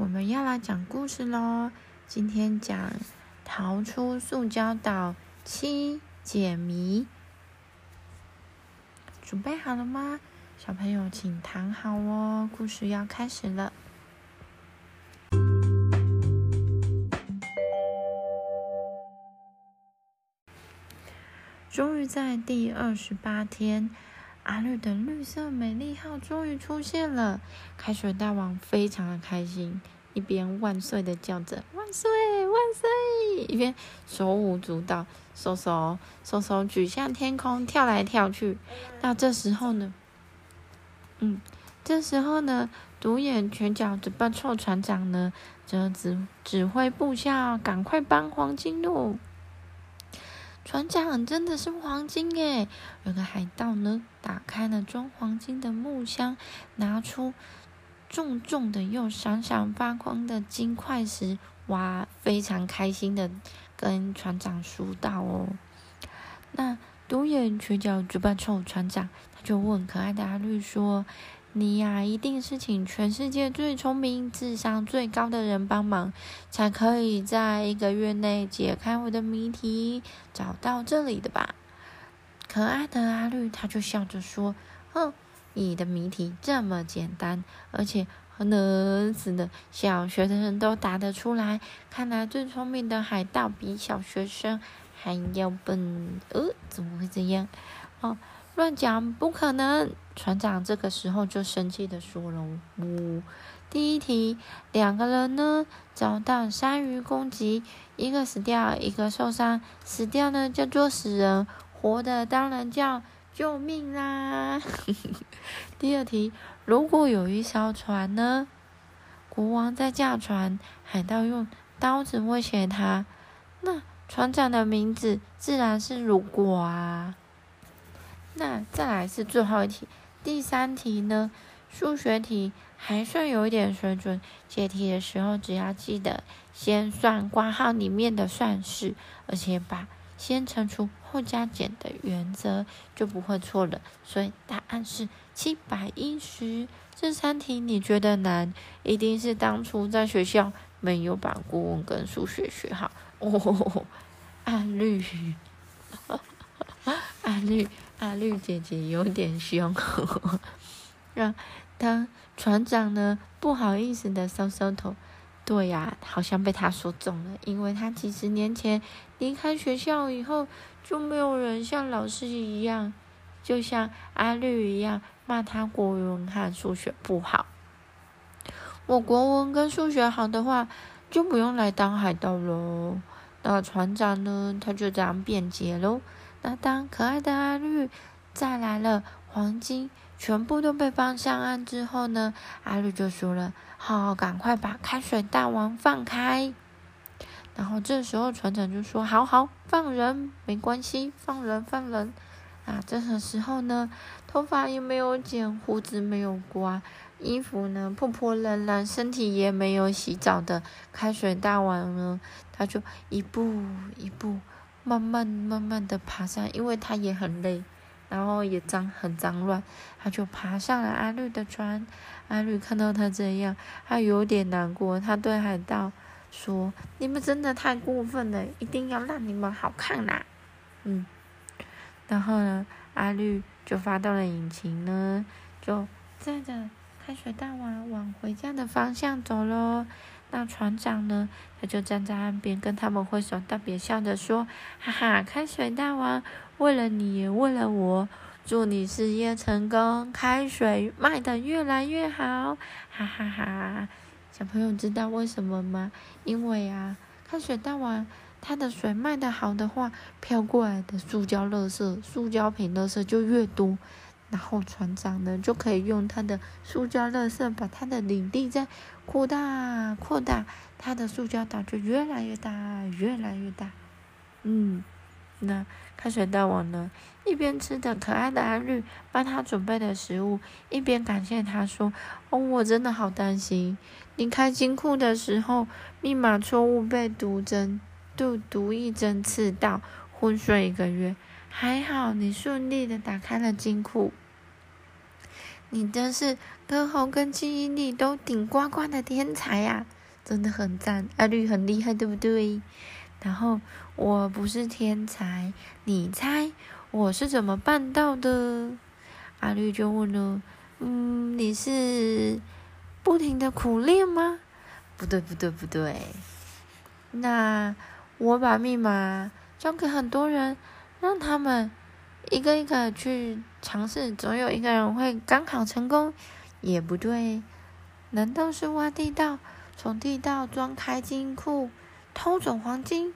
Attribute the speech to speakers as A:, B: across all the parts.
A: 我们要来讲故事喽！今天讲逃出塑胶岛七解谜，准备好了吗？小朋友请躺好哦，故事要开始了。终于在第二十八天。阿绿的绿色美丽号终于出现了，开水大王非常的开心，一边万岁的叫着“万岁万岁”，一边手舞足蹈，手手手手举向天空，跳来跳去。那这时候呢，嗯，这时候呢，独眼瘸脚嘴巴臭船长呢，则指指挥部下赶快搬黄金路。船长真的是黄金耶！有个海盗呢，打开了装黄金的木箱，拿出重重的又闪闪发光的金块时，哇，非常开心的跟船长说道：“哦，那独眼瘸脚嘴巴臭船长，他就问可爱的阿绿说。”你呀，一定是请全世界最聪明、智商最高的人帮忙，才可以在一个月内解开我的谜题，找到这里的吧？可爱的阿绿，他就笑着说：“哼，你的谜题这么简单，而且能死的，小学的都答得出来。看来最聪明的海盗比小学生还要笨。呃，怎么会这样？哦。”乱讲，不可能！船长这个时候就生气的说了：“呜，第一题，两个人呢遭到鲨鱼攻击，一个死掉，一个受伤。死掉呢叫做死人，活的当然叫救命啦。”第二题，如果有一艘船呢，国王在驾船，海盗用刀子威胁他，那船长的名字自然是如果啊。那再来是最后一题，第三题呢？数学题还算有一点水准。解题的时候只要记得先算括号里面的算式，而且把先乘除后加减的原则就不会错了。所以答案是七百一十。这三题你觉得难，一定是当初在学校没有把国文跟数学学好哦。阿绿，阿绿。阿绿姐姐有点凶，让当船长呢不好意思的搔搔头。对呀，好像被他说中了，因为他几十年前离开学校以后，就没有人像老师一样，就像阿绿一样骂他国文和数学不好。我国文跟数学好的话，就不用来当海盗喽。那船长呢，他就这样辩解喽。那当可爱的阿绿再来了，黄金全部都被放上岸之后呢，阿绿就说了：“好，赶快把开水大王放开。”然后这时候船长就说：“好好放人，没关系，放人放人。”啊，这个时候呢，头发也没有剪，胡子没有刮，衣服呢破破烂烂，身体也没有洗澡的开水大王呢，他就一步一步。慢慢慢慢的爬上，因为他也很累，然后也脏很脏乱，他就爬上了阿绿的船。阿绿看到他这样，他有点难过，他对海盗说：“你们真的太过分了，一定要让你们好看啦。”嗯，然后呢，阿绿就发动了引擎呢，就载着开水大王往回家的方向走喽。那船长呢？他就站在岸边跟他们挥手道别，笑着说：“哈哈，开水大王，为了你也为了我，祝你事业成功，开水卖得越来越好！”哈哈哈！小朋友知道为什么吗？因为啊，开水大王他的水卖得好的话，飘过来的塑胶垃圾、塑胶瓶垃圾就越多。然后船长呢，就可以用他的塑胶垃圾把他的领地再扩大、扩大，他的塑胶岛就越来越大、越来越大。嗯，那开水大王呢，一边吃着可爱的阿绿帮他准备的食物，一边感谢他说：“哦，我真的好担心，你开金库的时候密码错误被毒针、毒毒一针刺到，昏睡一个月。还好你顺利的打开了金库。”你真是歌喉跟记忆力都顶呱呱的天才呀，真的很赞。阿绿很厉害，对不对？然后我不是天才，你猜我是怎么办到的？阿绿就问了，嗯，你是不停的苦练吗？不对，不对，不对。那我把密码交给很多人，让他们一个一个去尝试，总有一个人会刚好成功，也不对。难道是挖地道，从地道装开金库，偷走黄金？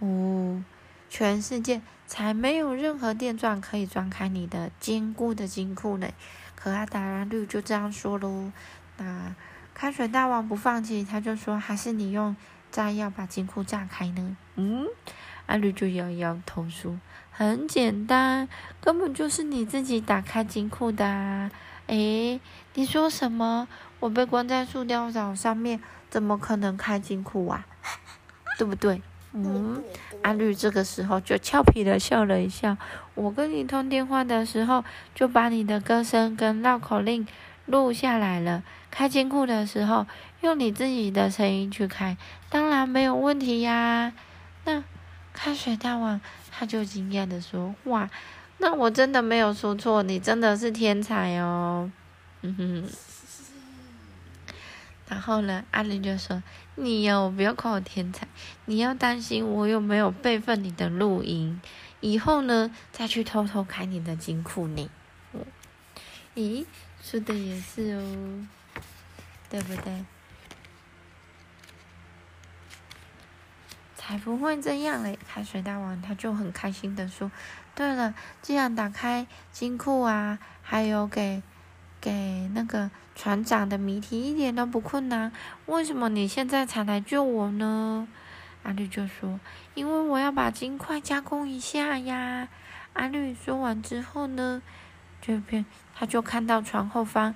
A: 哦，全世界才没有任何电钻可以钻开你的坚固的金库呢。可阿达拉绿就这样说喽。那开水大王不放弃，他就说：“还是你用。”炸药把金库炸开呢？嗯，阿绿就摇摇头说：“很简单，根本就是你自己打开金库的。”诶，你说什么？我被关在塑料岛上面，怎么可能开金库啊？对不对？嗯，阿绿这个时候就俏皮的笑了一笑。我跟你通电话的时候，就把你的歌声跟绕口令录下来了。开金库的时候。用你自己的声音去开，当然没有问题呀。那开水大王他就惊讶的说：“哇，那我真的没有说错，你真的是天才哦。”嗯哼。然后呢，阿玲就说：“你哟，不要夸我天才，你要担心我有没有备份你的录音，以后呢再去偷偷开你的金库呢。”咦，说的也是哦，对不对？才不会这样嘞！开水大王他就很开心的说：“对了，既然打开金库啊，还有给给那个船长的谜题一点都不困难，为什么你现在才来救我呢？”阿绿就说：“因为我要把金块加工一下呀。”阿绿说完之后呢，这边他就看到船后方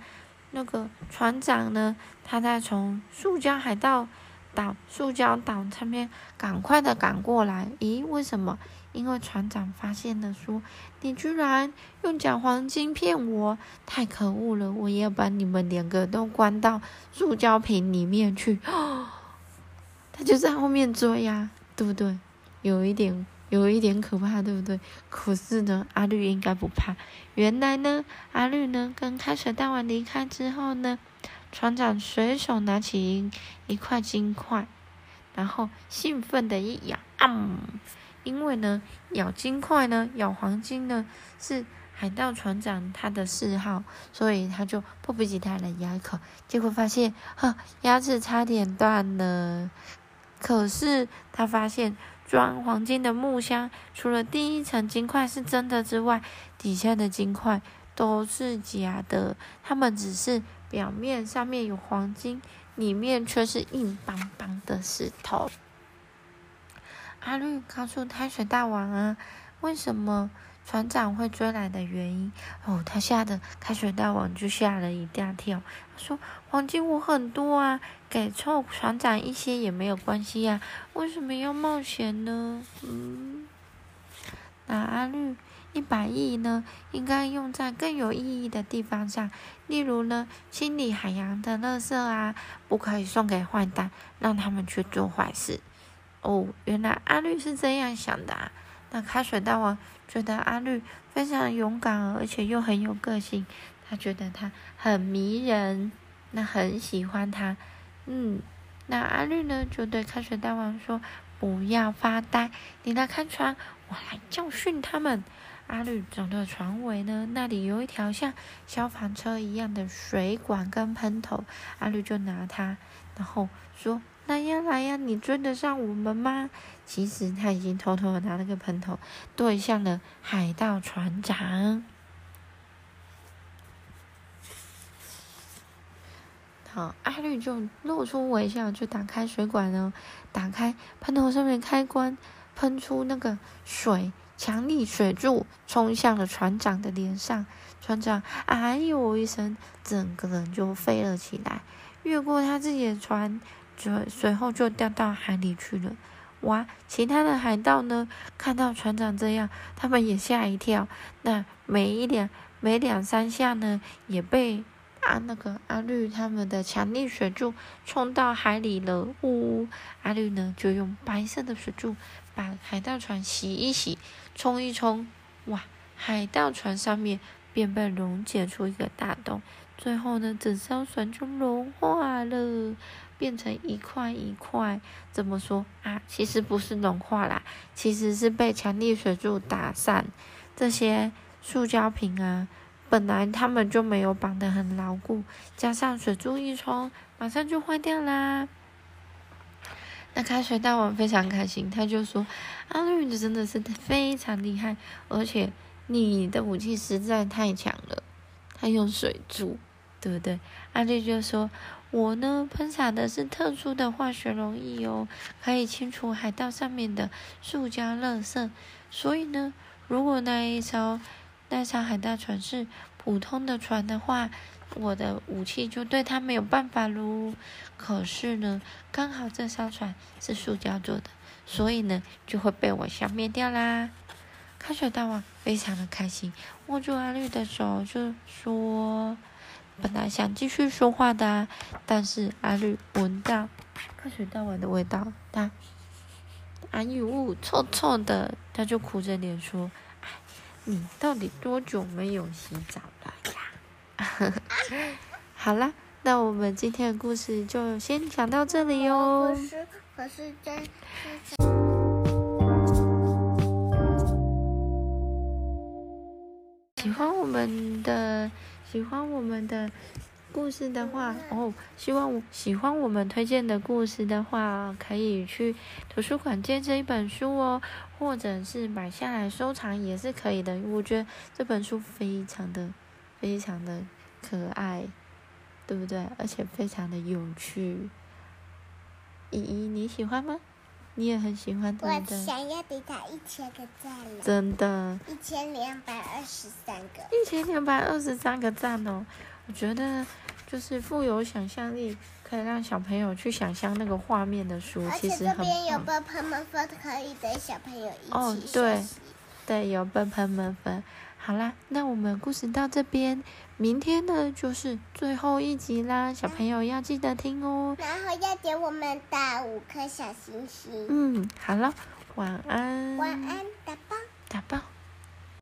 A: 那个船长呢，他在从塑胶海盗。岛塑胶岛上面，赶快的赶过来！咦，为什么？因为船长发现了，说你居然用假黄金骗我，太可恶了！我要把你们两个都关到塑胶瓶里面去。他就在后面追呀，对不对？有一点，有一点可怕，对不对？可是呢，阿绿应该不怕。原来呢，阿绿呢跟开水大王离开之后呢。船长随手拿起一块金块，然后兴奋的一咬，啊！因为呢，咬金块呢，咬黄金呢，是海盗船长他的嗜好，所以他就迫不及待的咬一口，结果发现，呵，牙齿差点断了。可是他发现装黄金的木箱，除了第一层金块是真的之外，底下的金块都是假的，它们只是。表面上面有黄金，里面却是硬邦邦的石头。阿绿告诉太水大王啊，为什么船长会追来的原因。哦，他吓得开水大王就吓了一大跳。他说：“黄金我很多啊，给臭船长一些也没有关系呀，为什么要冒险呢？”嗯，那阿绿。一百亿呢，应该用在更有意义的地方上，例如呢，清理海洋的垃圾啊，不可以送给坏蛋，让他们去做坏事。哦，原来阿绿是这样想的啊。那开水大王觉得阿绿非常勇敢，而且又很有个性，他觉得他很迷人，那很喜欢他。嗯，那阿绿呢，就对开水大王说：“不要发呆，你来看船，我来教训他们。”阿绿走到船尾呢，那里有一条像消防车一样的水管跟喷头，阿绿就拿它，然后说：“来呀来呀，你追得上我们吗？”其实他已经偷偷的拿那个喷头对向了海盗船长。好，阿绿就露出微笑，就打开水管呢，打开喷头上面开关，喷出那个水。强力水柱冲向了船长的脸上，船长哎呦一声，整个人就飞了起来，越过他自己的船，就随后就掉到海里去了。哇！其他的海盗呢，看到船长这样，他们也吓一跳。那每一两、每两三下呢，也被啊那个阿绿他们的强力水柱冲到海里了。呜，阿绿呢就用白色的水柱把海盗船洗一洗，冲一冲，哇，海盗船上面便被溶解出一个大洞。最后呢，整艘船就融化了，变成一块一块。怎么说啊？其实不是融化啦，其实是被强力水柱打散。这些塑胶瓶啊，本来他们就没有绑得很牢固，加上水柱一冲，马上就坏掉啦。那开水大王非常开心，他就说：“阿绿，你真的是非常厉害，而且你的武器实在太强了。”他用水柱。对不对？阿丽就说：“我呢，喷洒的是特殊的化学溶液哦，可以清除海盗上面的塑胶垃圾。所以呢，如果那一艘那艘海盗船是普通的船的话，我的武器就对它没有办法喽。可是呢，刚好这艘船是塑胶做的，所以呢，就会被我消灭掉啦。”开水大王非常的开心，握住阿绿的手就说。本来想继续说话的，但是阿绿闻到开水大王的味道，他阿玉物臭臭的，他就苦着脸说：“哎，你到底多久没有洗澡了呀？” 好啦，那我们今天的故事就先讲到这里
B: 哟。可是，可是真
A: 喜欢我们的。喜欢我们的故事的话，哦，希望喜欢我们推荐的故事的话，可以去图书馆借这一本书哦，或者是买下来收藏也是可以的。我觉得这本书非常的、非常的可爱，对不对？而且非常的有趣。依依，你喜欢吗？你也很喜欢，他
B: 的。我想要给他一千个赞了。
A: 真的。
B: 一千两百二十三个。
A: 一千两百二十三个赞哦！我觉得就是富有想象力，可以让小朋友去想象那个画面的书，其实很
B: 这边有笨喷们分，可以给小朋友一起
A: 哦，对，对，有笨喷们分。好啦，那我们故事到这边，明天呢就是最后一集啦，小朋友要记得听
B: 哦。然后要给我们打五颗小星星。
A: 嗯，好了，晚安。
B: 晚安，打包。
A: 打包。